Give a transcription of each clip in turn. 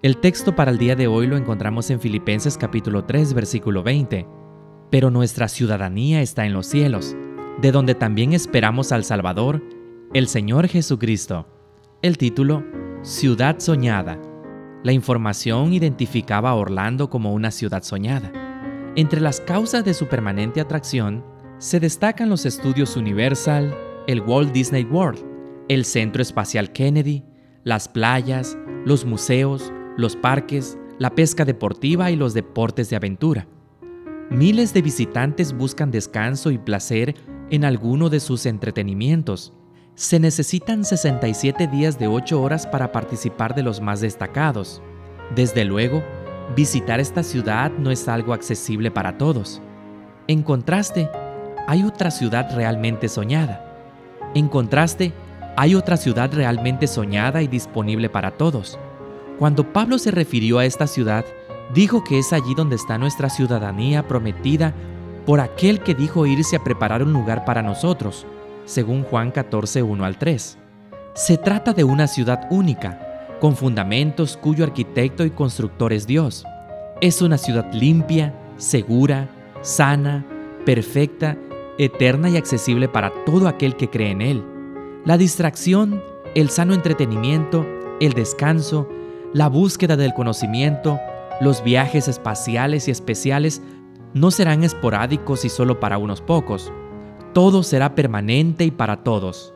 El texto para el día de hoy lo encontramos en Filipenses capítulo 3 versículo 20. Pero nuestra ciudadanía está en los cielos, de donde también esperamos al Salvador, el Señor Jesucristo. El título, Ciudad Soñada. La información identificaba a Orlando como una ciudad soñada. Entre las causas de su permanente atracción se destacan los estudios Universal, el Walt Disney World, el Centro Espacial Kennedy, las playas, los museos, los parques, la pesca deportiva y los deportes de aventura. Miles de visitantes buscan descanso y placer en alguno de sus entretenimientos. Se necesitan 67 días de 8 horas para participar de los más destacados. Desde luego, visitar esta ciudad no es algo accesible para todos. En contraste, hay otra ciudad realmente soñada. En contraste, hay otra ciudad realmente soñada y disponible para todos. Cuando Pablo se refirió a esta ciudad, dijo que es allí donde está nuestra ciudadanía prometida por aquel que dijo irse a preparar un lugar para nosotros, según Juan 14, 1 al 3. Se trata de una ciudad única, con fundamentos cuyo arquitecto y constructor es Dios. Es una ciudad limpia, segura, sana, perfecta, eterna y accesible para todo aquel que cree en Él. La distracción, el sano entretenimiento, el descanso, la búsqueda del conocimiento, los viajes espaciales y especiales no serán esporádicos y solo para unos pocos. Todo será permanente y para todos.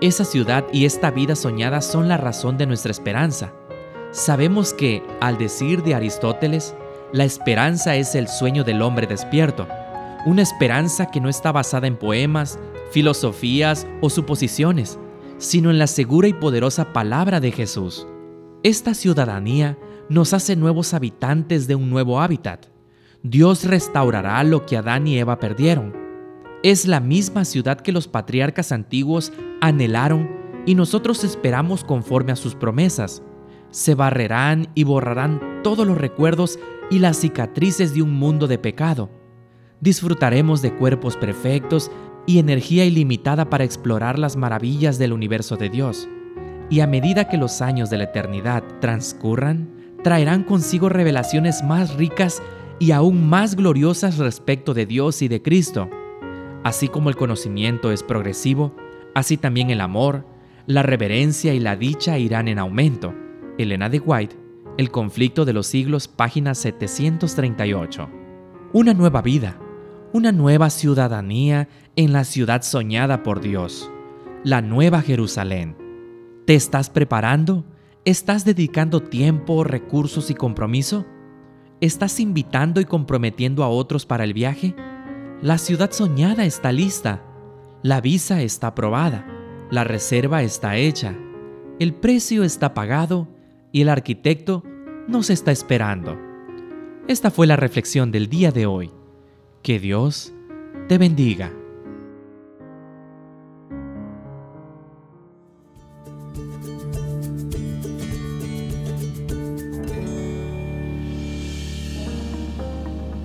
Esa ciudad y esta vida soñada son la razón de nuestra esperanza. Sabemos que, al decir de Aristóteles, la esperanza es el sueño del hombre despierto, una esperanza que no está basada en poemas, filosofías o suposiciones, sino en la segura y poderosa palabra de Jesús. Esta ciudadanía nos hace nuevos habitantes de un nuevo hábitat. Dios restaurará lo que Adán y Eva perdieron. Es la misma ciudad que los patriarcas antiguos anhelaron y nosotros esperamos conforme a sus promesas. Se barrerán y borrarán todos los recuerdos y las cicatrices de un mundo de pecado. Disfrutaremos de cuerpos perfectos y energía ilimitada para explorar las maravillas del universo de Dios y a medida que los años de la eternidad transcurran, traerán consigo revelaciones más ricas y aún más gloriosas respecto de Dios y de Cristo. Así como el conocimiento es progresivo, así también el amor, la reverencia y la dicha irán en aumento. Elena de White, El conflicto de los siglos, página 738. Una nueva vida, una nueva ciudadanía en la ciudad soñada por Dios, la nueva Jerusalén ¿Te estás preparando? ¿Estás dedicando tiempo, recursos y compromiso? ¿Estás invitando y comprometiendo a otros para el viaje? La ciudad soñada está lista. La visa está aprobada. La reserva está hecha. El precio está pagado y el arquitecto nos está esperando. Esta fue la reflexión del día de hoy. Que Dios te bendiga.